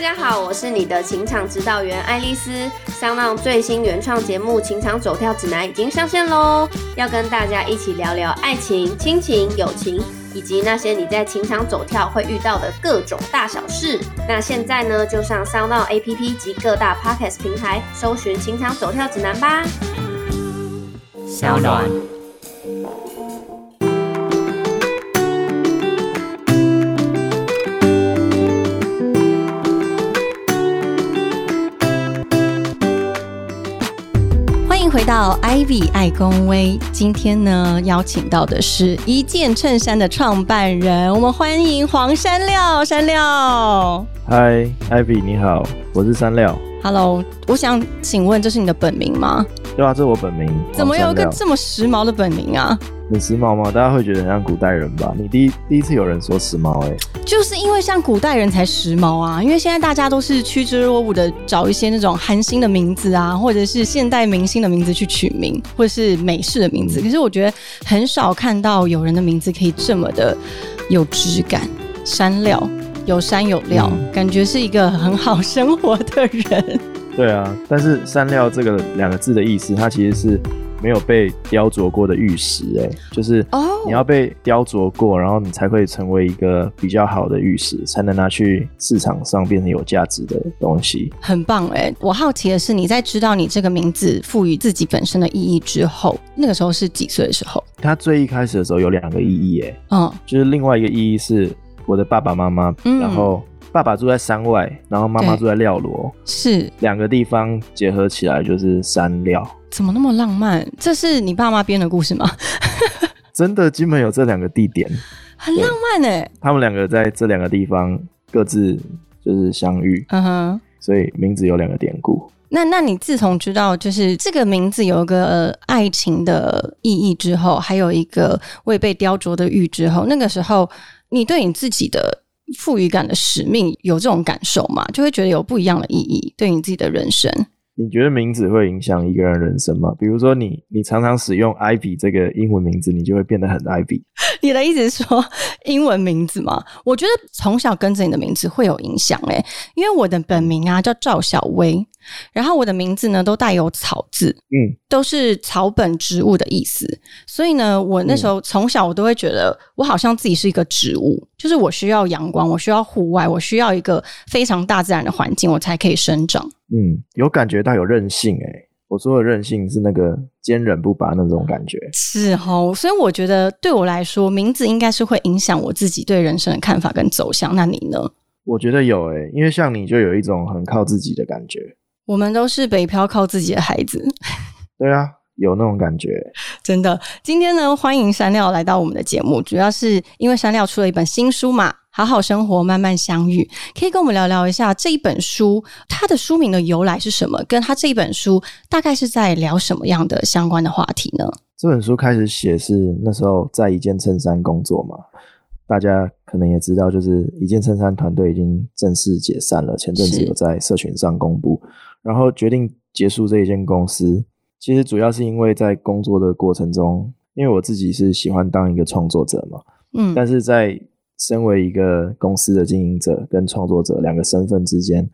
大家好，我是你的情场指导员爱丽丝。香浪最新原创节目《情场走跳指南》已经上线喽，要跟大家一起聊聊爱情、亲情、友情，以及那些你在情场走跳会遇到的各种大小事。那现在呢，就上香浪 APP 及各大 Podcast 平台搜寻《情场走跳指南》吧。小暖。迎回到 Ivy 爱公威。今天呢，邀请到的是一件衬衫的创办人，我们欢迎黄山料。山料嗨，Ivy 你好，我是山料。，Hello，我想请问，这是你的本名吗？对啊，这是我本名。怎么有一个这么时髦的本名啊？很时髦吗？大家会觉得很像古代人吧？你第一第一次有人说时髦哎、就是因为像古代人才时髦啊，因为现在大家都是趋之若鹜的找一些那种韩星的名字啊，或者是现代明星的名字去取名，或者是美式的名字。可是我觉得很少看到有人的名字可以这么的有质感，山料有山有料，嗯感觉是一个很好生活的人。对啊，但是山料这个两个字的意思，它其实是没有被雕琢过的玉石哎、就是哦你要被雕琢过，然后你才会成为一个比较好的玉石，才能拿去市场上变成有价值的东西。很棒哎！我好奇的是，你在知道你这个名字赋予自己本身的意义之后，那个时候是几岁的时候？它最一开始的时候有两个意义哎、嗯，就是另外一个意义是我的爸爸妈妈，嗯然后爸爸住在山外，然后妈妈住在廖罗，是两个地方结合起来就是山料。怎么那么浪漫？这是你爸妈编的故事吗？真的，基本有这两个地点，很浪漫哎、他们两个在这两个地方各自就是相遇，嗯哼。所以名字有两个典故。那那你自从知道就是这个名字有一个、呃爱情的意义之后，还有一个未被雕琢的玉之后，那个时候你对你自己的赋予感的使命有这种感受吗？就会觉得有不一样的意义，对你自己的人生。你觉得名字会影响一个人人生吗？比如说你，你常常使用 Ivy 这个英文名字，你就会变得很 Ivy。你的意思是说英文名字吗？我觉得从小跟着你的名字会有影响诶、因为我的本名啊叫赵小薇，然后我的名字呢都带有草字，嗯，都是草本植物的意思，所以呢，我那时候从小我都会觉得我好像自己是一个植物，就是我需要阳光，我需要户外，我需要一个非常大自然的环境，我才可以生长。嗯，有感觉到有韧性诶、我说的任性是那个坚韧不拔那种感觉。是哦，所以我觉得对我来说，名字应该是会影响我自己对人生的看法跟走向。那你呢？我觉得有诶、因为像你就有一种很靠自己的感觉。我们都是北漂靠自己的孩子，对啊，有那种感觉。真的。今天呢，欢迎山料来到我们的节目，主要是因为山料出了一本新书嘛，《好好生活，慢慢相遇》，可以跟我们聊聊一下这一本书它的书名的由来是什么，跟它这一本书大概是在聊什么样的相关的话题呢？这本书开始写是那时候在一件衬衫工作嘛，大家可能也知道，就是一件衬衫团队已经正式解散了，前阵子有在社群上公布，然后决定结束这一间公司。其实主要是因为在工作的过程中，因为我自己是喜欢当一个创作者嘛，嗯，但是在身为一个公司的经营者跟创作者两个身份之间，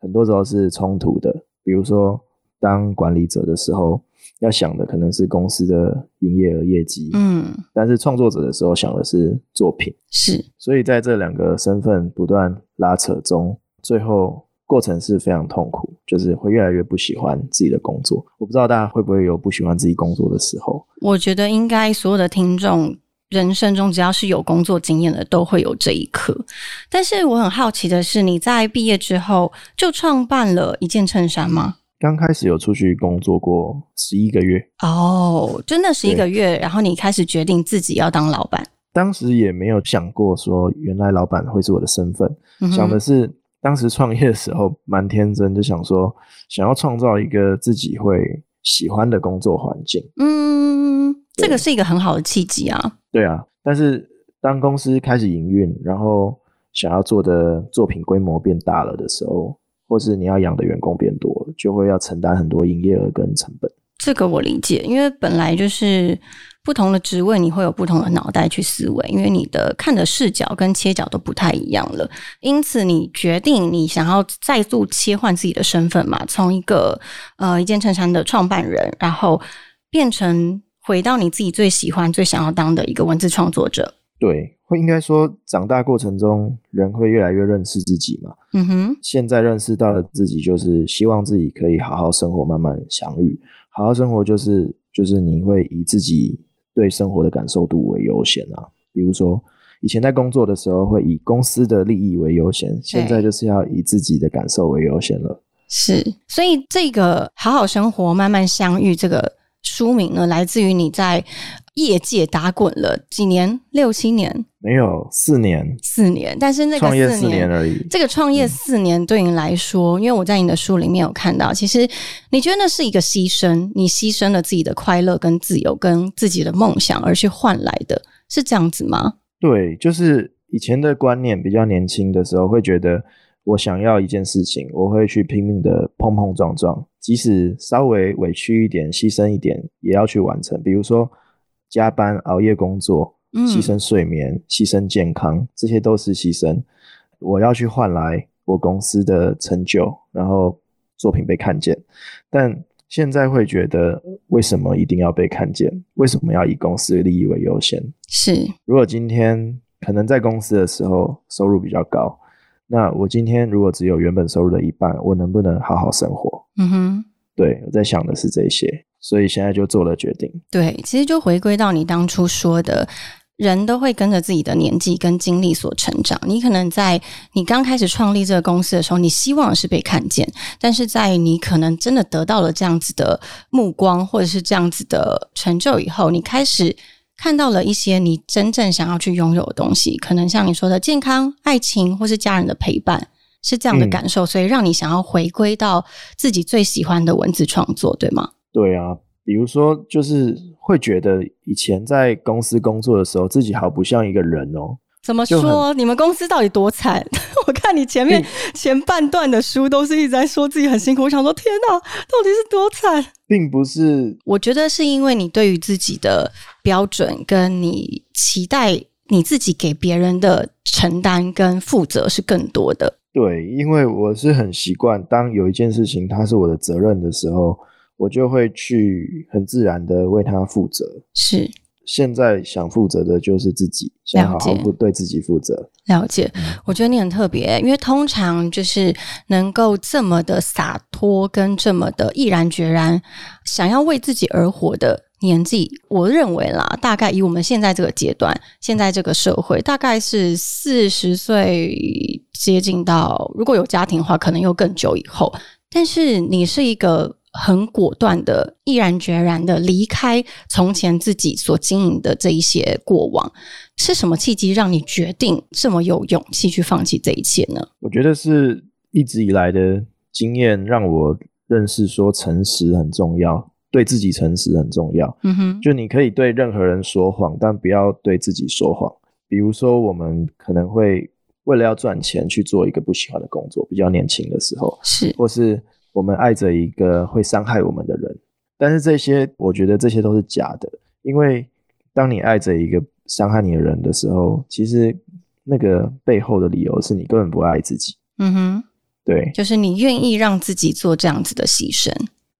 很多时候是冲突的。比如说，当管理者的时候，要想的可能是公司的营业额业绩，嗯，但是创作者的时候想的是作品。是所以在这两个身份不断拉扯中，最后过程是非常痛苦，就是会越来越不喜欢自己的工作。我不知道大家会不会有不喜欢自己工作的时候。我觉得应该所有的听众人生中，只要是有工作经验的，都会有这一刻。但是我很好奇的是，你在毕业之后就创办了一件衬衫吗？刚开始有出去工作过十一个月，哦，真的十一个月，然后你开始决定自己要当老板，当时也没有想过说原来老板会是我的身份，嗯哼想的是当时创业的时候蛮天真，就想说想要创造一个自己会喜欢的工作环境。嗯，这个是一个很好的契机啊。对啊，但是当公司开始营运，然后想要做的作品规模变大了的时候，或是你要养的员工变多，就会要承担很多营业额跟成本。这个我理解，因为本来就是不同的职位，你会有不同的脑袋去思维，因为你的看的视角跟切角都不太一样了。因此，你决定你想要再度切换自己的身份嘛，从一个呃一件衬衫的创办人，然后变成回到你自己最喜欢、最想要当的一个文字创作者。对，会应该说长大过程中，人会越来越认识自己嘛。嗯哼，现在认识到的自己，就是希望自己可以好好生活，慢慢相遇。好好生活就是就是你会以自己对生活的感受度为优先啊。比如说以前在工作的时候，会以公司的利益为优先，现在就是要以自己的感受为优先了。是，所以这个好好生活，慢慢相遇这个书名呢，来自于你在。业界打滚了几年，六七年，没有四年，四年。但是那个创业四年而已。这个创业四年对你来说，因为我在你的书里面有看到，其实你觉得那是一个牺牲，你牺牲了自己的快乐跟自由跟自己的梦想而去换来的，是这样子吗？对，就是以前的观念比较年轻的时候，会觉得我想要一件事情，我会去拼命的碰碰撞撞，即使稍微委屈一点、牺牲一点，也要去完成。比如说。加班熬夜工作，牺牲睡眠，牺牲健康，这些都是牺牲。我要去换来我公司的成就，然后作品被看见。但现在会觉得，为什么一定要被看见？为什么要以公司的利益为优先？是。如果今天可能在公司的时候收入比较高，那我今天如果只有原本收入的一半，我能不能好好生活？嗯哼。对，我在想的是这些。所以现在就做了决定。对，其实就回归到你当初说的，人都会跟着自己的年纪跟经历所成长。你可能在你刚开始创立这个公司的时候，你希望是被看见，但是在你可能真的得到了这样子的目光，或者是这样子的成就以后，你开始看到了一些你真正想要去拥有的东西，可能像你说的健康、爱情，或是家人的陪伴，是这样的感受，所以让你想要回归到自己最喜欢的文字创作，对吗？对啊，比如说，就是会觉得以前在公司工作的时候，自己好不像一个人哦。怎么说？你们公司到底多惨？我看你前面前半段的书都是一直在说自己很辛苦。我想说，天哪，到底是多惨？并不是，我觉得是因为你对于自己的标准，跟你期待你自己给别人的承担跟负责是更多的。对，因为我是很习惯，当有一件事情它是我的责任的时候。我就会去很自然的为它负责。是，现在想负责的就是自己，想好好不对自己负责。了解，我觉得你很特别，因为通常就是能够这么的洒脱，跟这么的毅然决然，想要为自己而活的年纪，我认为啦，大概以我们现在这个阶段，现在这个社会，大概是四十岁接近到，如果有家庭的话，可能又更久以后。但是你是一个。很果断的、毅然决然的离开从前自己所经营的这一些过往，是什么契机让你决定这么有勇气去放弃这一切呢？我觉得是一直以来的经验让我认识说诚实很重要，对自己诚实很重要。嗯哼，就你可以对任何人说谎，但不要对自己说谎。比如说，我们可能会为了要赚钱去做一个不喜欢的工作，比较年轻的时候是，或是。我们爱着一个会伤害我们的人，但是这些我觉得这些都是假的，因为当你爱着一个伤害你的人的时候，其实那个背后的理由是你根本不爱自己。嗯哼，对，就是你愿意让自己做这样子的牺牲。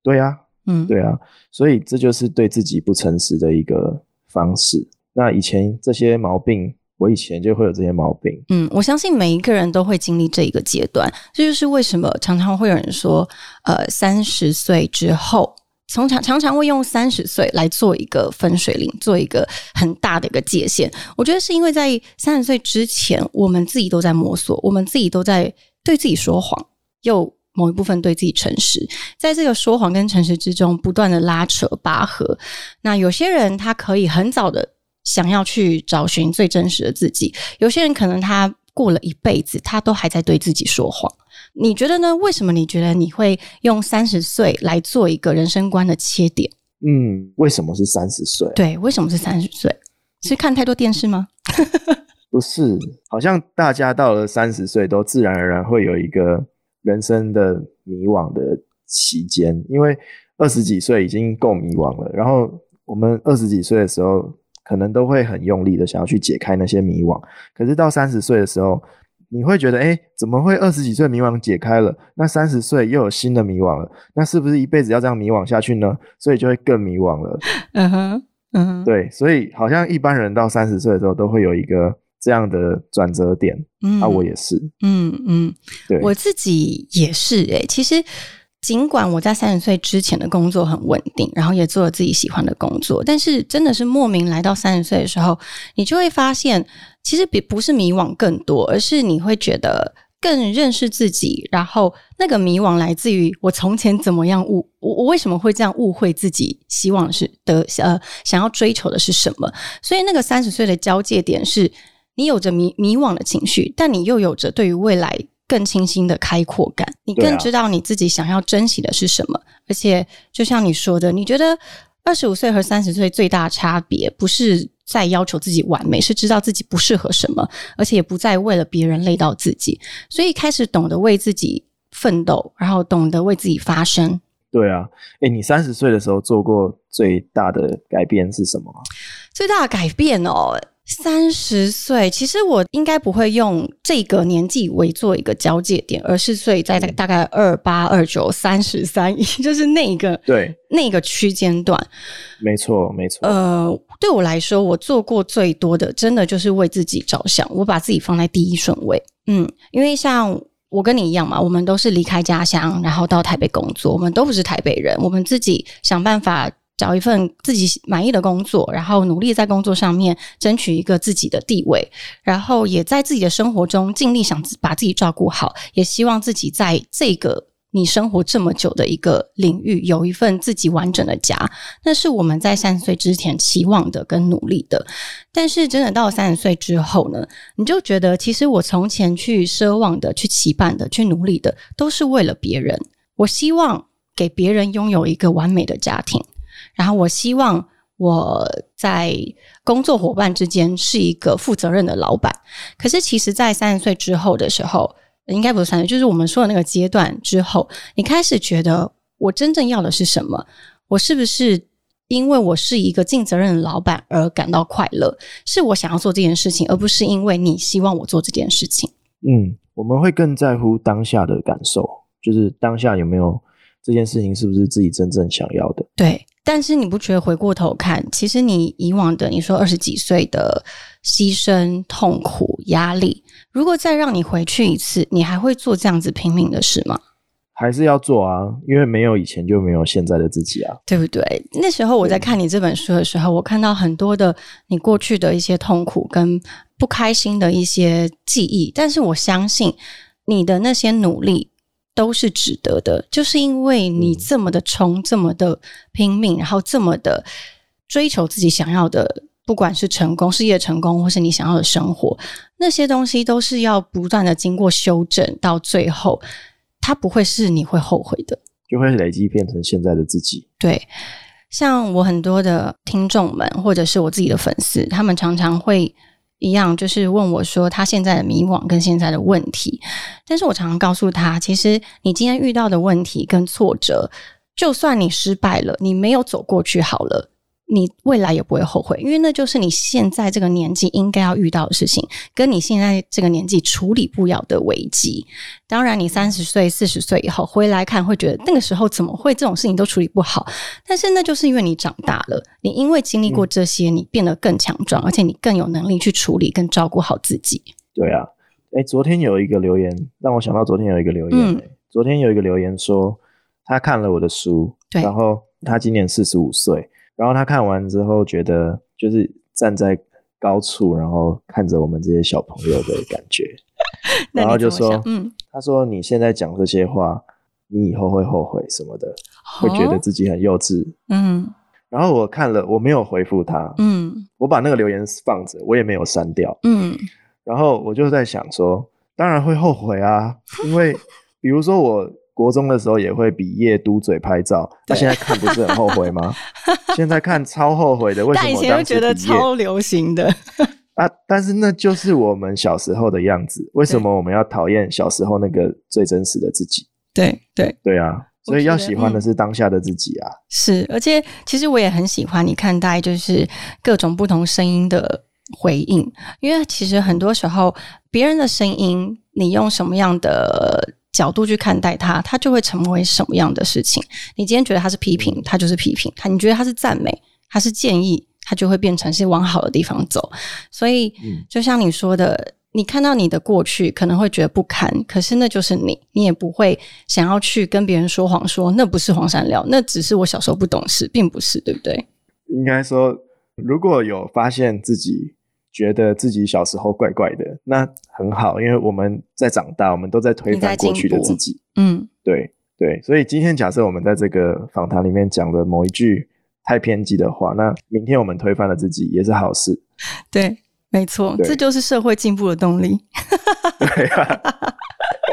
对呀，嗯，对啊，所以这就是对自己不诚实的一个方式。那以前这些毛病。我以前就会有这些毛病。嗯，我相信每一个人都会经历这一个阶段，这就是为什么常常会有人说，呃，三十岁之后，从常常常会用三十岁来做一个分水岭，做一个很大的一个界限。我觉得是因为在三十岁之前，我们自己都在摸索，我们自己都在对自己说谎，又某一部分对自己诚实，在这个说谎跟诚实之中，不断的拉扯拔河。那有些人他可以很早的。想要去找寻最真实的自己，有些人可能他过了一辈子，他都还在对自己说谎。你觉得呢？为什么你觉得你会用三十岁来做一个人生观的切点？嗯，为什么是三十岁？对，为什么是三十岁？是看太多电视吗？不是，好像大家到了三十岁，都自然而然会有一个人生的迷惘的期间，因为。二十几岁已经够迷惘了，然后我们二十几岁的时候，可能都会很用力的想要去解开那些迷惘，可是到三十岁的时候，你会觉得，哎，怎么会二十几岁迷惘解开了，那三十岁又有新的迷惘了，那是不是一辈子要这样迷惘下去呢？所以就会更迷惘了。嗯哼，嗯哼，对，所以好像一般人到三十岁的时候都会有一个这样的转折点，嗯。啊，我也是，嗯嗯，对，我自己也是哎、其实尽管我在三十岁之前的工作很稳定，然后也做了自己喜欢的工作，但是真的是莫名来到三十岁的时候，你就会发现，其实比不是迷惘更多，而是你会觉得。更认识自己，然后那个迷惘来自于我从前怎么样误我我为什么会这样误会自己，希望是的呃想要追求的是什么？所以那个三十岁的交界点是你有着迷迷惘的情绪，但你又有着对于未来更清新的开阔感，你更知道你自己想要珍惜的是什么。而且就像你说的，你觉得二十五岁和三十岁最大的差别不是在要求自己完美，是知道自己不适合什么，而且也不再为了别人累到自己，所以开始懂得为自己奋斗，然后懂得为自己发声。对啊，哎，你三十岁的时候做过最大的改变是什么啊？最大的改变哦，三十岁，其实我应该不会用这个年纪为做一个交界点，而是所以在大概二八、二九、三十三，就是那一个对，那个区间段。没错，没错，呃，对我来说，我做过最多的，真的就是为自己着想，我把自己放在第一顺位。嗯，因为像我跟你一样嘛，我们都是离开家乡，然后到台北工作，我们都不是台北人，我们自己想办法。找一份自己满意的工作，然后努力在工作上面争取一个自己的地位，然后也在自己的生活中尽力想把自己照顾好，也希望自己在这个你生活这么久的一个领域有一份自己完整的家。那是我们在三十岁之前期望的跟努力的，但是真的到了三十岁之后呢，你就觉得其实我从前去奢望的、去期盼的、去努力的，都是为了别人。我希望给别人拥有一个完美的家庭，然后我希望我在工作伙伴之间是一个负责任的老板。可是其实，在三十岁之后的时候，应该不是三十，就是我们说的那个阶段之后，你开始觉得我真正要的是什么？我是不是因为我是一个尽责任的老板而感到快乐？是我想要做这件事情，而不是因为你希望我做这件事情。嗯，我们会更在乎当下的感受，就是当下有没有这件事情是不是自己真正想要的。对，但是你不觉得回过头看，其实你以往的你说二十几岁的牺牲、痛苦、压力，如果再让你回去一次，你还会做这样子拼命的事吗？还是要做啊，因为没有以前就没有现在的自己啊。对不对？那时候我在看你这本书的时候，我看到很多的你过去的一些痛苦跟不开心的一些记忆，但是我相信你的那些努力都是值得的，就是因为你这么的冲，这么的拼命，然后这么的追求自己想要的。不管是成功、事业成功，或是你想要的生活，那些东西都是要不断的经过修正，到最后，它不会是你会后悔的。就会累积变成现在的自己。对，像我很多的听众们，或者是我自己的粉丝，他们常常会一样，就是问我说他现在的迷惘跟现在的问题。但是我常常告诉他，其实你今天遇到的问题跟挫折，就算你失败了，你没有走过去好了。你未来也不会后悔，因为那就是你现在这个年纪应该要遇到的事情，跟你现在这个年纪处理不了的危机。当然，你三十岁、四十岁以后回来看，会觉得那个时候怎么会这种事情都处理不好？但是那就是因为你长大了，你因为经历过这些，你变得更强壮，而且你更有能力去处理跟照顾好自己。对啊，哎，昨天有一个留言让我想到，昨天有一个留言、嗯诶昨天有一个留言说他看了我的书，对然后他今年四十五岁，然后他看完之后觉得就是站在高处，然后看着我们这些小朋友的感觉，然后就说？嗯，他说你现在讲这些话，你以后会后悔什么的，会觉得哦自己很幼稚。嗯然后我看了，我没有回复他，嗯我把那个留言放着，我也没有删掉。嗯然后我就在想说，当然会后悔啊，因为比如说我国中的时候也会比耶嘟嘴拍照，那、现在看不是很后悔吗？现在看超后悔的，为什但以么前会觉得超流行的。啊？但是那就是我们小时候的样子，为什么我们要讨厌小时候那个最真实的自己？对对，对啊，所以要喜欢的是当下的自己啊。是，而且其实我也很喜欢你看待就是各种不同声音的回应，因为其实很多时候别人的声音，你用什么样的角度去看待它，它就会成为什么样的事情。你今天觉得它是批评，它就是批评；它你觉得它是赞美，它是建议，它就会变成是往好的地方走。所以嗯，就像你说的。你看到你的过去可能会觉得不堪，可是那就是你，你也不会想要去跟别人说谎说那不是黄山料，那只是我小时候不懂事，并不是，对不对？应该说，如果有发现自己觉得自己小时候怪怪的，那很好，因为我们在长大，我们都在推翻过去的自己。嗯，对对，所以今天假设我们在这个访谈里面讲的某一句太偏激的话，那明天我们推翻了自己也是好事。对，没错，对这就是社会进步的动力。对啊，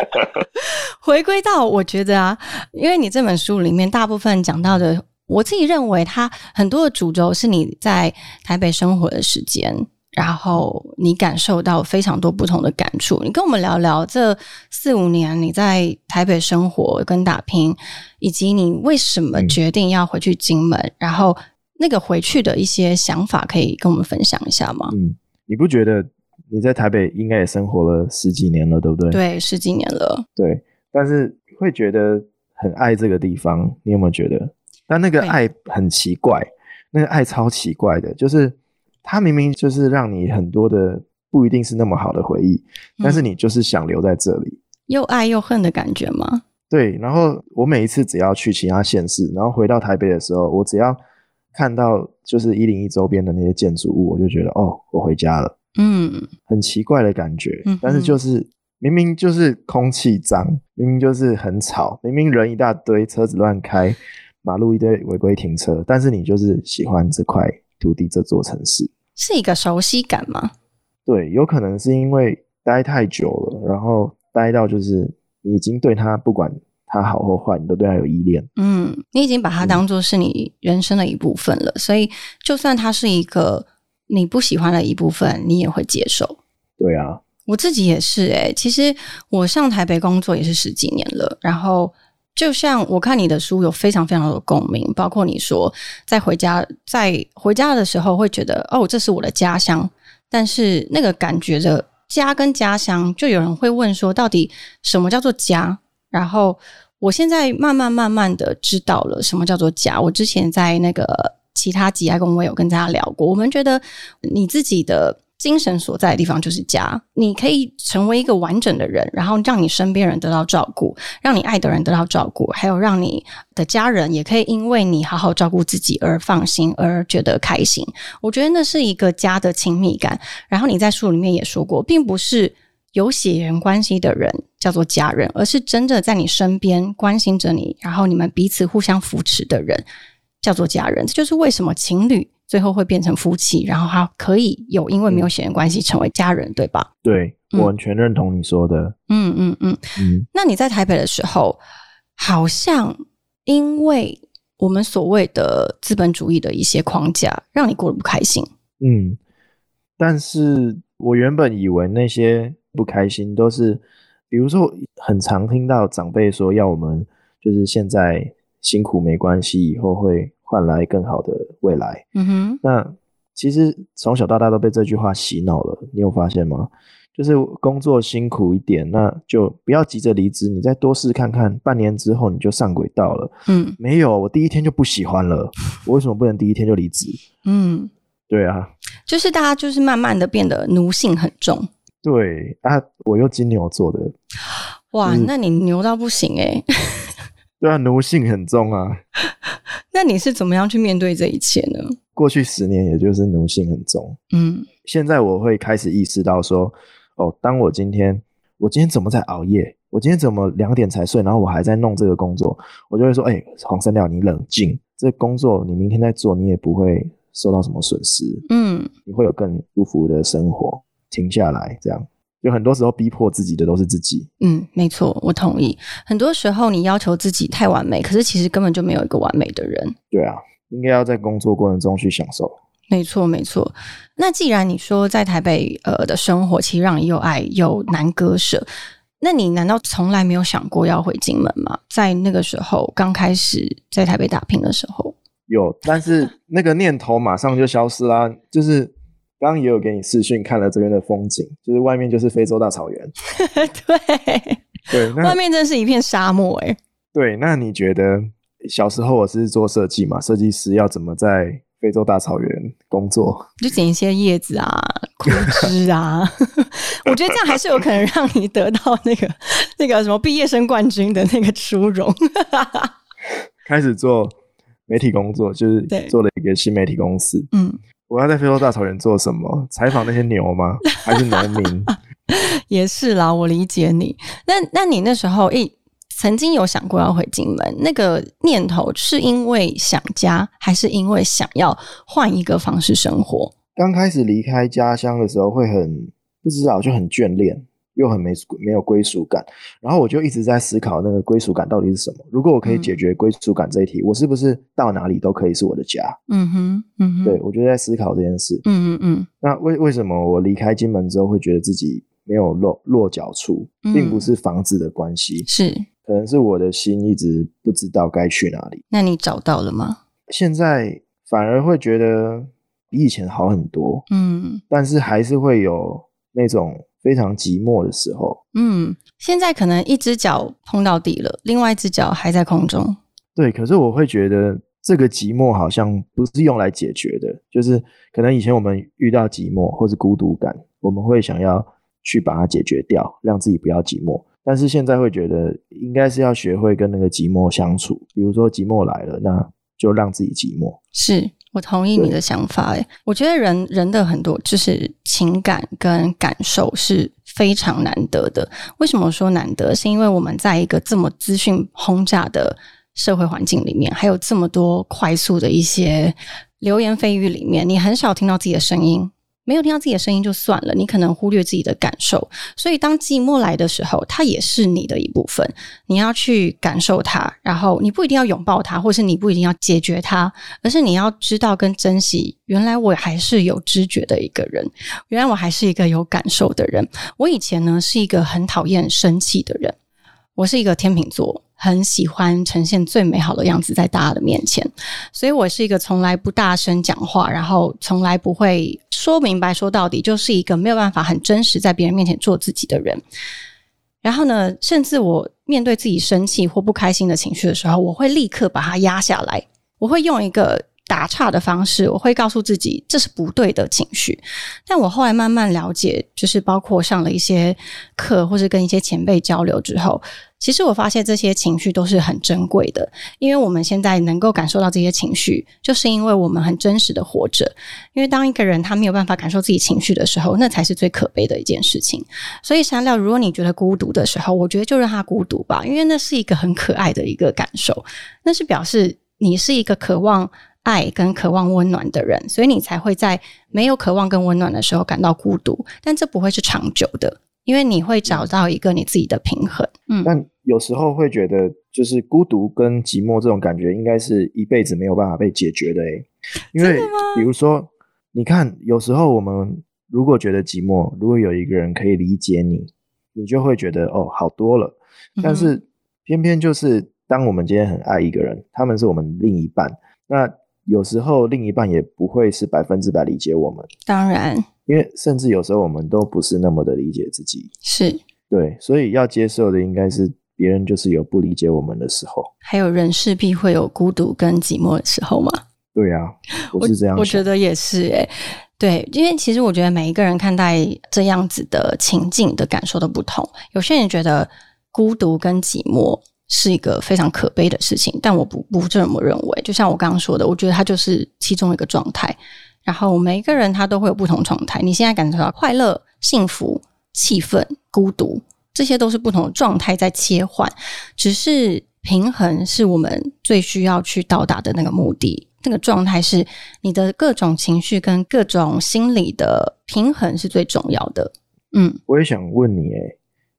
回归到我觉得啊，因为你这本书里面大部分讲到的，我自己认为它很多的主轴是你在台北生活的时间。然后你感受到非常多不同的感触，你跟我们聊聊这四五年你在台北生活跟打拼，以及你为什么嗯决定要回去金门，然后那个回去的一些想法，可以跟我们分享一下吗？嗯，你不觉得你在台北应该也生活了十几年了，对不对？对，十几年了，对，但是会觉得很爱这个地方，你有没有觉得？但那个爱很奇怪，那个爱超奇怪的，就是它明明就是让你很多的不一定是那么好的回忆，但是嗯你就是想留在这里。又爱又恨的感觉吗？对，然后我每一次只要去其他县市，然后回到台北的时候，我只要看到就是一零一周边的那些建筑物，我就觉得哦，我回家了。嗯，很奇怪的感觉，嗯但是就是明明就是空气脏，明明就是很吵，明明人一大堆，车子乱开，马路一堆违规停车，但是你就是喜欢这块土地这座城市。是一个熟悉感吗？对，有可能是因为待太久了，然后待到就是你已经对他不管他好或坏，你都对他有依恋。嗯，你已经把他当做是你人生的一部分了，所以就算他是一个你不喜欢的一部分，你也会接受。对啊，我自己也是诶、其实我上台北工作也是十几年了，然后就像我看你的书有非常非常多的共鸣，包括你说在回家在回家的时候会觉得哦，这是我的家乡，但是那个感觉的家跟家乡，就有人会问说，到底什么叫做家？然后我现在慢慢慢慢的知道了什么叫做家。我之前在那个其他几爱公我有跟大家聊过，我们觉得你自己的精神所在的地方就是家，你可以成为一个完整的人，然后让你身边人得到照顾，让你爱的人得到照顾，还有让你的家人也可以因为你好好照顾自己而放心，而觉得开心。我觉得那是一个家的亲密感。然后你在书里面也说过，并不是有血缘关系的人叫做家人，而是真的在你身边关心着你，然后你们彼此互相扶持的人叫做家人。这就是为什么情侣最后会变成夫妻，然后他可以有因为没有血缘关系成为家人，对吧？对嗯我完全认同你说的。嗯嗯嗯。嗯，那你在台北的时候，好像因为我们所谓的资本主义的一些框架，让你过得不开心。嗯，但是我原本以为那些不开心都是，比如说很常听到长辈说要我们就是现在辛苦没关系，以后会换来更好的未来。嗯哼，那其实从小到大都被这句话洗脑了，你有发现吗？就是工作辛苦一点，那就不要急着离职，你再多试看看，半年之后你就上轨道了。嗯没有，我第一天就不喜欢了，我为什么不能第一天就离职？嗯，对啊，就是大家就是慢慢的变得奴性很重。对啊，我又金牛座的，哇，嗯那你牛到不行诶、对啊，奴性很重啊。那你是怎么样去面对这一切呢？过去十年，也就是奴性很重。嗯现在我会开始意识到说，哦，当我今天我今天怎么在熬夜？我今天怎么两点才睡？然后我还在弄这个工作，我就会说，哎、黄三料，你冷静，这工作你明天再做，你也不会受到什么损失，嗯，你会有更舒服的生活。停下来，这样，就很多时候逼迫自己的都是自己。嗯，没错，我同意。很多时候你要求自己太完美，可是其实根本就没有一个完美的人。对啊，应该要在工作过程中去享受。没错，没错。那既然你说在台北呃的生活，其实让你又爱又难割舍，那你难道从来没有想过要回金门吗？在那个时候刚开始在台北打拼的时候，有，但是那个念头马上就消失啦。就是刚刚也有给你视讯看了这边的风景，就是外面就是非洲大草原。对，对，那外面真是一片沙漠哎、对，那你觉得小时候我是做设计嘛？设计师要怎么在非洲大草原工作？就捡一些叶子啊、枯枝啊，我觉得这样还是有可能让你得到那个那个什么毕业生冠军的那个殊荣。开始做媒体工作，就是做了一个新媒体公司。嗯，我要在非洲大草原做什么？采访那些牛吗？还是农民？也是啦，我理解你。那那你那时候诶、曾经有想过要回金门，那个念头是因为想家，还是因为想要换一个方式生活？刚开始离开家乡的时候，会很不知道，就很眷恋，又很没没有归属感。然后我就一直在思考那个归属感到底是什么。如果我可以解决归属感这一题，我是不是到哪里都可以是我的家？嗯哼，嗯哼，对，我就在思考这件事。嗯嗯嗯，那为为什么我离开金门之后会觉得自己没有落落脚处，嗯并不是房子的关系，是。可能是我的心一直不知道该去哪里。那你找到了吗？现在反而会觉得比以前好很多，嗯但是还是会有那种非常寂寞的时候。嗯，现在可能一只脚碰到底了，另外一只脚还在空中。对，可是我会觉得这个寂寞好像不是用来解决的，就是可能以前我们遇到寂寞或是孤独感，我们会想要去把它解决掉，让自己不要寂寞。但是现在会觉得应该是要学会跟那个寂寞相处，比如说寂寞来了，那就让自己寂寞。是我同意你的想法。哎，我觉得人人的很多就是情感跟感受是非常难得的。为什么说难得？是因为我们在一个这么资讯轰炸的社会环境里面，还有这么多快速的一些流言蜚语里面，你很少听到自己的声音。没有听到自己的声音就算了，你可能忽略自己的感受。所以当寂寞来的时候，它也是你的一部分。你要去感受它，然后你不一定要拥抱它，或是你不一定要解决它，而是你要知道跟珍惜。原来我还是有知觉的一个人，原来我还是一个有感受的人。我以前呢是一个很讨厌生气的人，我是一个天秤座，很喜欢呈现最美好的样子在大家的面前，所以我是一个从来不大声讲话，然后从来不会说明白说到底，就是一个没有办法很真实在别人面前做自己的人。然后呢，甚至我面对自己生气或不开心的情绪的时候，我会立刻把它压下来，我会用一个打岔的方式，我会告诉自己这是不对的情绪。但我后来慢慢了解，就是包括上了一些课，或是跟一些前辈交流之后，其实我发现这些情绪都是很珍贵的，因为我们现在能够感受到这些情绪，就是因为我们很真实的活着。因为当一个人他没有办法感受自己情绪的时候，那才是最可悲的一件事情。所以山料，如果你觉得孤独的时候，我觉得就让他孤独吧，因为那是一个很可爱的一个感受，那是表示你是一个渴望爱跟渴望温暖的人，所以你才会在没有渴望跟温暖的时候感到孤独，但这不会是长久的。因为你会找到一个你自己的平衡，嗯，但有时候会觉得，就是孤独跟寂寞这种感觉，应该是一辈子没有办法被解决的诶。因为比如说，你看，有时候我们如果觉得寂寞，如果有一个人可以理解你，你就会觉得哦，好多了。嗯但是偏偏就是当我们今天很爱一个人，他们是我们另一半，那有时候另一半也不会是百分之百理解我们，当然因为甚至有时候我们都不是那么的理解自己。是。对，所以要接受的应该是别人就是有不理解我们的时候。还有人势必会有孤独跟寂寞的时候吗。对啊，我是这样想。我觉得也是诶、对，因为其实我觉得每一个人看待这样子的情境的感受都不同。有些人觉得孤独跟寂寞是一个非常可悲的事情，但我不不这么认为。就像我刚刚说的，我觉得它就是其中一个状态。然后每一个人他都会有不同状态。你现在感受到快乐、幸福、气愤、孤独，这些都是不同的状态在切换。只是平衡是我们最需要去到达的那个目的。那个状态是你的各种情绪跟各种心理的平衡是最重要的。嗯，我也想问你，哎，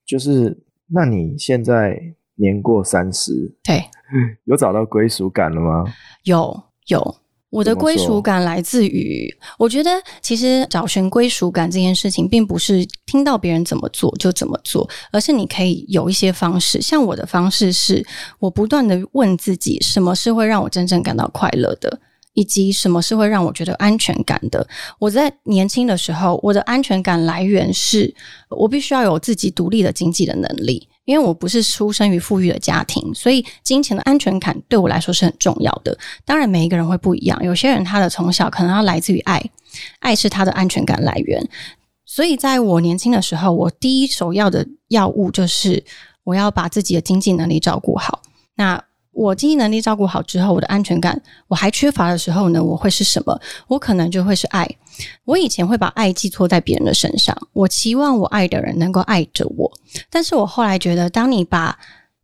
就是那你现在年过三十，对，有找到归属感了吗？有有，我的归属感来自于，我觉得其实找寻归属感这件事情，并不是听到别人怎么做就怎么做，而是你可以有一些方式。像我的方式是，我不断的问自己，什么是会让我真正感到快乐的，以及什么是会让我觉得安全感的。我在年轻的时候，我的安全感来源是我必须要有自己独立的经济的能力。因为我不是出生于富裕的家庭，所以金钱的安全感对我来说是很重要的。当然，每一个人会不一样，有些人他的从小可能要来自于爱，爱是他的安全感来源。所以，在我年轻的时候，我第一首要的药物就是我要把自己的经济能力照顾好。那我经济能力照顾好之后，我的安全感我还缺乏的时候呢，我会是什么？我可能就会是爱。我以前会把爱寄托在别人的身上，我期望我爱的人能够爱着我。但是我后来觉得，当你把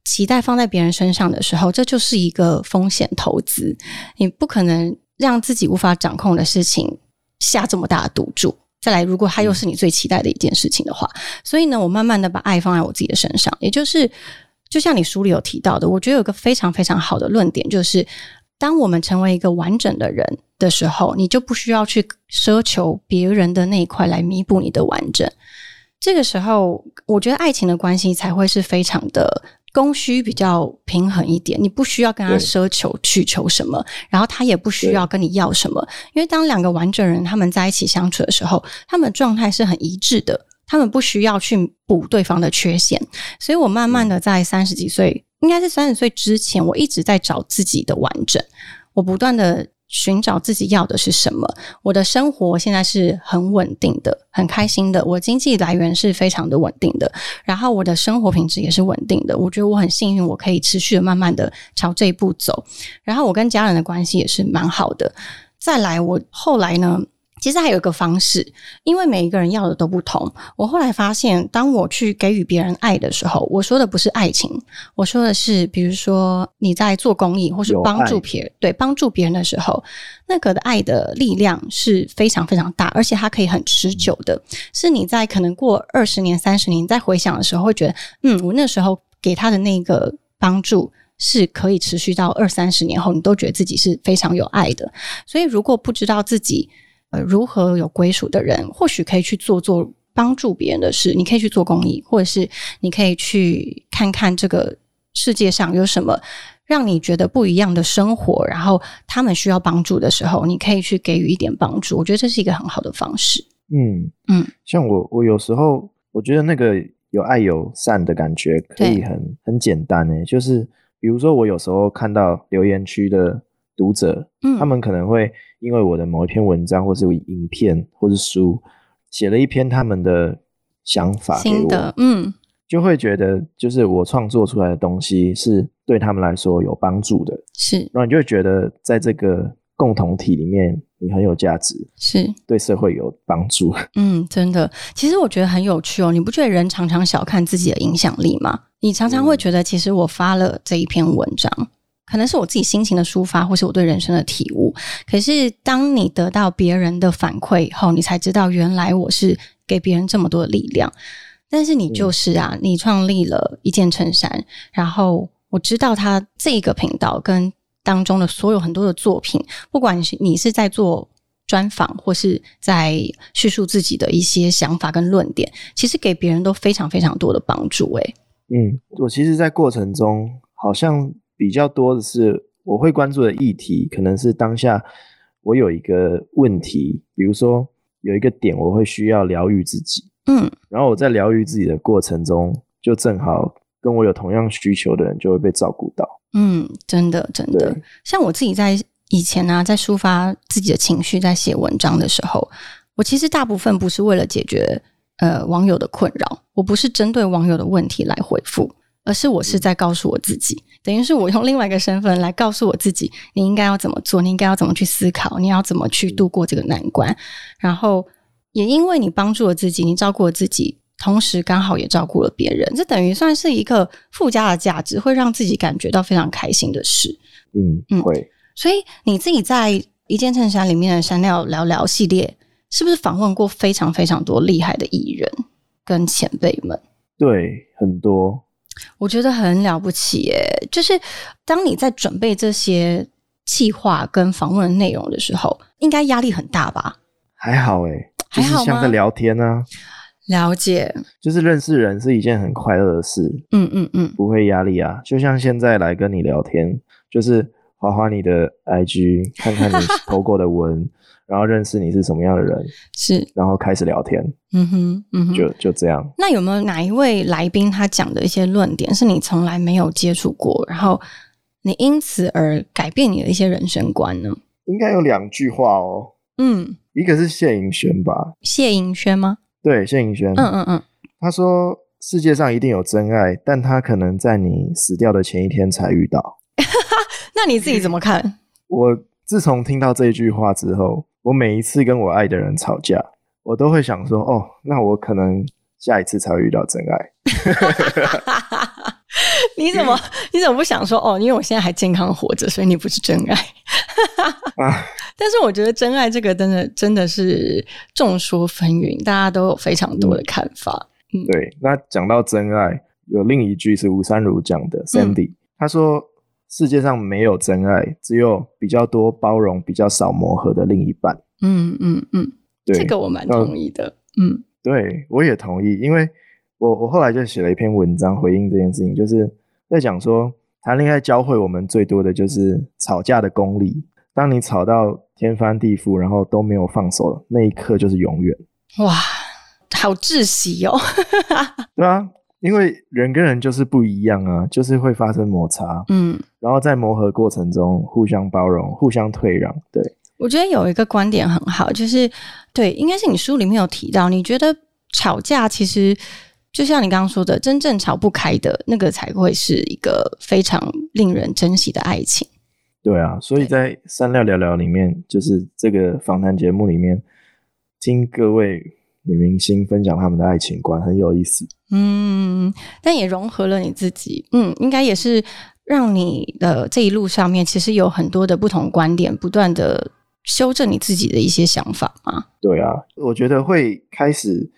期待放在别人身上的时候，这就是一个风险投资。你不可能让自己无法掌控的事情下这么大的赌注。再来，如果它又是你最期待的一件事情的话，所以呢，我慢慢的把爱放在我自己的身上，也就是。就像你书里有提到的，我觉得有个非常非常好的论点，就是当我们成为一个完整的人的时候，你就不需要去奢求别人的那一块来弥补你的完整。这个时候，我觉得爱情的关系才会是非常的供需比较平衡一点。你不需要跟他奢求去求什么，然后他也不需要跟你要什么，因为当两个完整人他们在一起相处的时候，他们状态是很一致的。他们不需要去补对方的缺陷，所以我慢慢的在三十几岁，应该是三十岁之前，我一直在找自己的完整。我不断的寻找自己要的是什么。我的生活现在是很稳定的，很开心的。我经济来源是非常的稳定的，然后我的生活品质也是稳定的。我觉得我很幸运，我可以持续的慢慢的朝这一步走。然后我跟家人的关系也是蛮好的。再来，我后来呢？其实还有一个方式，因为每一个人要的都不同。我后来发现，当我去给予别人爱的时候，我说的不是爱情，我说的是，比如说你在做公益或是帮助别人，对帮助别人的时候，那个的爱的力量是非常非常大，而且它可以很持久的。是你在可能过二十年、三十年，在回想的时候，会觉得，嗯，我那时候给他的那个帮助是可以持续到二三十年后，你都觉得自己是非常有爱的。所以，如果不知道自己，呃，如何有归属的人，或许可以去做做帮助别人的事。你可以去做公益，或者是你可以去看看这个世界上有什么让你觉得不一样的生活。然后他们需要帮助的时候，你可以去给予一点帮助。我觉得这是一个很好的方式。嗯嗯，像我，我有时候我觉得那个有爱有善的感觉可以很很简单诶，就是比如说我有时候看到留言区的。读者，嗯他们可能会因为我的某一篇文章，或是影片，或是书，写了一篇他们的想法给我，嗯，就会觉得就是我创作出来的东西是对他们来说有帮助的，是，然后你就会觉得在这个共同体里面，你很有价值，是对社会有帮助。嗯，真的，其实我觉得很有趣哦。你不觉得人常常小看自己的影响力吗？你常常会觉得，其实我发了这一篇文章。可能是我自己心情的抒发，或是我对人生的体悟。可是，当你得到别人的反馈以后，你才知道原来我是给别人这么多的力量。但是你就是啊，你创立了一件衬衫，然后我知道他这个频道跟当中的所有很多的作品，不管是你是在做专访，或是在叙述自己的一些想法跟论点，其实给别人都非常非常多的帮助。诶，嗯，我其实，在过程中好像。比较多的是我会关注的议题，可能是当下我有一个问题，比如说有一个点，我会需要疗愈自己，嗯，然后我在疗愈自己的过程中，就正好跟我有同样需求的人就会被照顾到，嗯，真的真的，像我自己在以前呢，在抒发自己的情绪，在写文章的时候，我其实大部分不是为了解决呃网友的困扰，我不是针对网友的问题来回复。而是我是在告诉我自己，等于是我用另外一个身份来告诉我自己，你应该要怎么做，你应该要怎么去思考，你要怎么去度过这个难关。然后也因为你帮助了自己，你照顾了自己，同时刚好也照顾了别人，这等于算是一个附加的价值，会让自己感觉到非常开心的事。嗯嗯，会。所以你自己在一件衬衫里面的山料聊聊系列，是不是访问过非常非常多厉害的艺人跟前辈们？对，很多。我觉得很了不起耶！就是当你在准备这些计划跟访问的内容的时候，应该压力很大吧？还好哎、就是像在聊天啊，了解，就是认识人是一件很快乐的事，嗯嗯嗯，不会压力啊。就像现在来跟你聊天，就是划划你的 IG，看看你 投过的文，然后认识你是什么样的人，是，然后开始聊天，嗯哼，嗯哼。就就这样。那有没有哪一位来宾他讲的一些论点是你从来没有接触过，然后你因此而改变你的一些人生观呢？应该有两句话哦，嗯，一个是谢颖轩吧，谢盈萱吗？对，谢颖轩，嗯嗯嗯，他说世界上一定有真爱，但他可能在你死掉的前一天才遇到。那你自己怎么看？我自从听到这句话之后，我每一次跟我爱的人吵架，我都会想说，哦，那我可能下一次才会遇到真爱。你怎么你怎么不想说哦？因为我现在还健康活着，所以你不是真爱。啊，但是我觉得真爱这个真的真的是众说纷纭，大家都有非常多的看法。对，那讲到真爱，有另一句是吴三如讲的，Sandy，、他说世界上没有真爱，只有比较多包容、比较少磨合的另一半。嗯嗯嗯，对，这个我蛮同意的。嗯对，我也同意，因为我我后来就写了一篇文章回应这件事情，就是在讲说谈恋爱教会我们最多的就是吵架的功力。当你吵到天翻地覆，然后都没有放手，那一刻就是永远，哇，好窒息哦。对啊，因为人跟人就是不一样啊，就是会发生摩擦，嗯，然后在磨合过程中互相包容、互相退让，对，我觉得有一个观点很好，就是对，应该是你书里面有提到，你觉得吵架其实就像你刚刚说的，真正吵不开的那个才会是一个非常令人珍惜的爱情。对啊，所以在三料聊聊里面，就是这个访谈节目里面，听各位女明星分享他们的爱情观，很有意思。嗯，但也融合了你自己，嗯，应该也是让你的这一路上面，其实有很多的不同观点，不断的修正你自己的一些想法嘛。对啊，我觉得会开始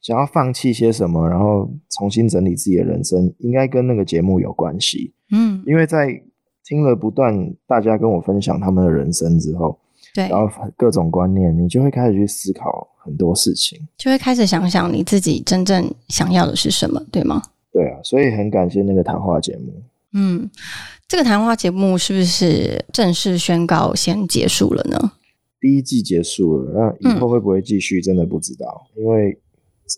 想要放弃些什么，然后重新整理自己的人生，应该跟那个节目有关系。嗯，因为在听了不断大家跟我分享他们的人生之后，对，然后各种观念，你就会开始去思考很多事情。就会开始想想你自己真正想要的是什么，对吗？对啊，所以很感谢那个谈话节目。嗯，这个谈话节目是不是正式宣告先结束了呢？第一季结束了，那以后会不会继续，真的不知道，因为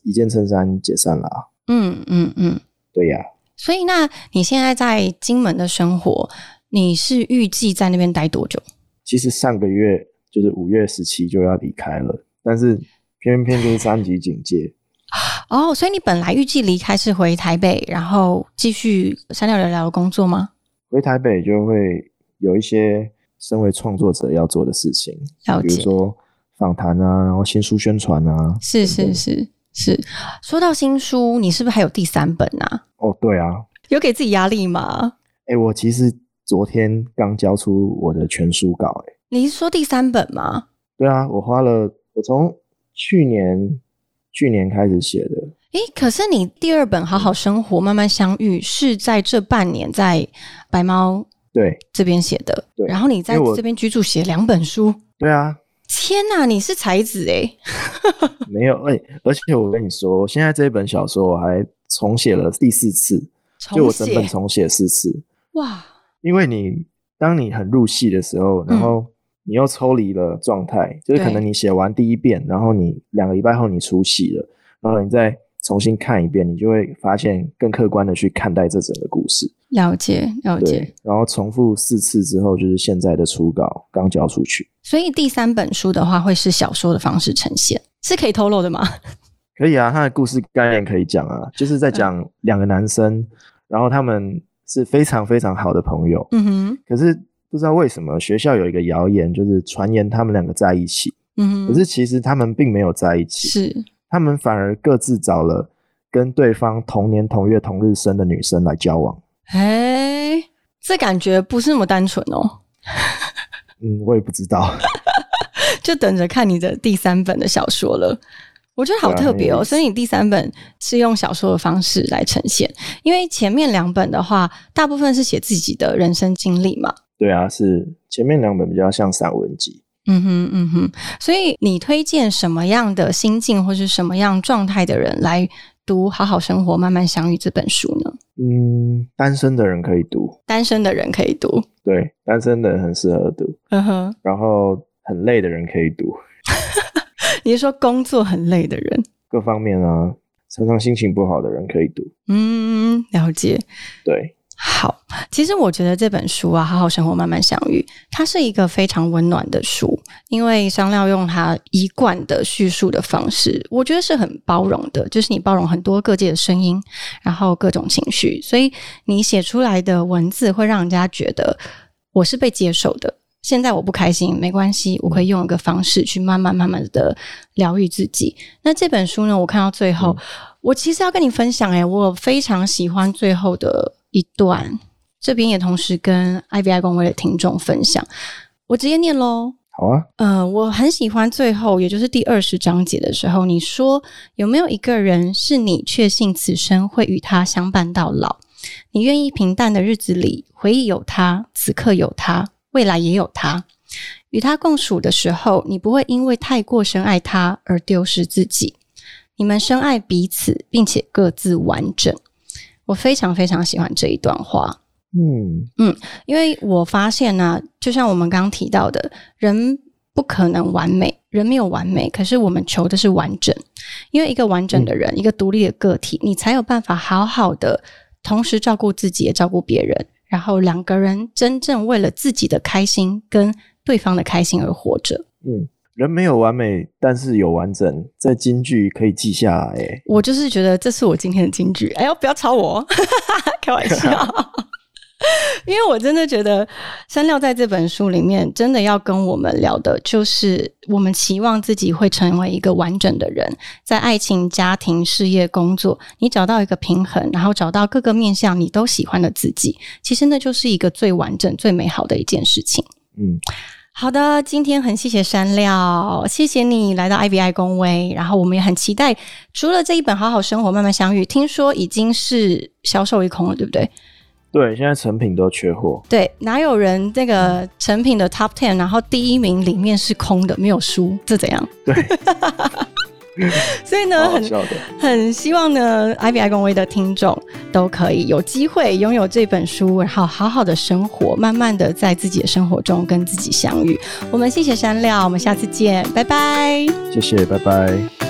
一件衬衫解散了、啊。嗯嗯嗯。对呀、所以，那你现在在金门的生活，你是预计在那边待多久？其实上个月就是五月十七就要离开了，但是偏偏就是三级警戒。哦，所以你本来预计离开是回台北，然后继续三六聊聊的工作吗？回台北就会有一些身为创作者要做的事情，比如说访谈啊，然后新书宣传啊。是是是是。说到新书，你是不是还有第三本啊？哦，对啊，有给自己压力吗？哎，我其实昨天刚交出我的全书稿，哎，你是说第三本吗？对啊，我花了，我从去年去年开始写的，诶，可是你第二本《好好生活，慢慢相遇》是在这半年在白猫对。这边写的，对。然后你在这边居住写两本书，对啊，天哪，你是才子诶！没有，哎，而且我跟你说，现在这一本小说我还重写了第四次，就我整本重写四次，哇，因为你当你很入戏的时候，然后你又抽离了状态，就是可能你写完第一遍，然后你两个礼拜后你出戏了，然后你再重新看一遍，你就会发现更客观的去看待这整个故事。了解了解。，然后重复四次之后，就是现在的初稿刚交出去，所以第三本书的话，会是小说的方式呈现，是可以透露的吗？可以啊，他的故事概念可以讲啊，就是在讲两个男生，然后他们是非常非常好的朋友，嗯哼，可是不知道为什么学校有一个谣言，就是传言他们两个在一起，嗯哼，可是其实他们并没有在一起，是他们反而各自找了跟对方同年同月同日生的女生来交往。哎，这感觉不是那么单纯哦。嗯，我也不知道。就等着看你的第三本的小说了。我觉得好特别哦，所以你第三本是用小说的方式来呈现，因为前面两本的话，大部分是写自己的人生经历嘛。对啊，是前面两本比较像散文集。嗯哼，嗯哼。所以你推荐什么样的心境或是什么样状态的人来读《好好生活，慢慢相遇》这本书呢？嗯，单身的人可以读，单身的人可以读。对，单身的人很适合读。嗯哼，然后很累的人可以读，你是说工作很累的人？各方面啊，常常心情不好的人可以读。嗯，了解。对，好，其实我觉得这本书啊，《好好生活，慢慢相遇》，它是一个非常温暖的书，因为商料用他一贯的叙述的方式，我觉得是很包容的，就是你包容很多各界的声音，然后各种情绪，所以你写出来的文字会让人家觉得我是被接受的。现在我不开心，没关系，我可以用一个方式去慢慢慢慢的疗愈自己。那这本书呢，我看到最后，我其实要跟你分享，诶，我非常喜欢最后的一段，这边也同时跟 IVI 公会的听众分享，我直接念喽。好啊，呃，我很喜欢最后，也就是第二十章节的时候，你说有没有一个人是你确信此生会与他相伴到老？你愿意平淡的日子里回忆有他，此刻有他。未来也有他，与他共处的时候，你不会因为太过深爱他而丢失自己。你们深爱彼此，并且各自完整。我非常非常喜欢这一段话。嗯嗯，因为我发现呢，就像我们刚刚提到的，人不可能完美，人没有完美，可是我们求的是完整。因为一个完整的人，一个独立的个体，你才有办法好好的同时照顾自己，也照顾别人。然后两个人真正为了自己的开心跟对方的开心而活着。嗯，人没有完美，但是有完整。这金句可以记下来。我就是觉得这是我今天的金句。哎呦，不要吵我，开玩笑。因为我真的觉得山料在这本书里面真的要跟我们聊的，就是我们期望自己会成为一个完整的人，在爱情、家庭、事业、工作，你找到一个平衡，然后找到各个面向你都喜欢的自己，其实那就是一个最完整、最美好的一件事情。嗯，好的，今天很谢谢山料，谢谢你来到 IBI 公威，然后我们也很期待，除了这一本《好好生活，慢慢相遇》，听说已经是销售一空了，对不对？对，现在成品都缺货。对，哪有人这个成品的 Top Ten，然后第一名里面是空的，没有书，这怎样？对。所以呢，很很希望呢，IBI 公威的听众都可以有机会拥有这本书，然后好好的生活，慢慢的在自己的生活中跟自己相遇。我们谢谢山料，我们下次见，拜拜。谢谢，拜拜。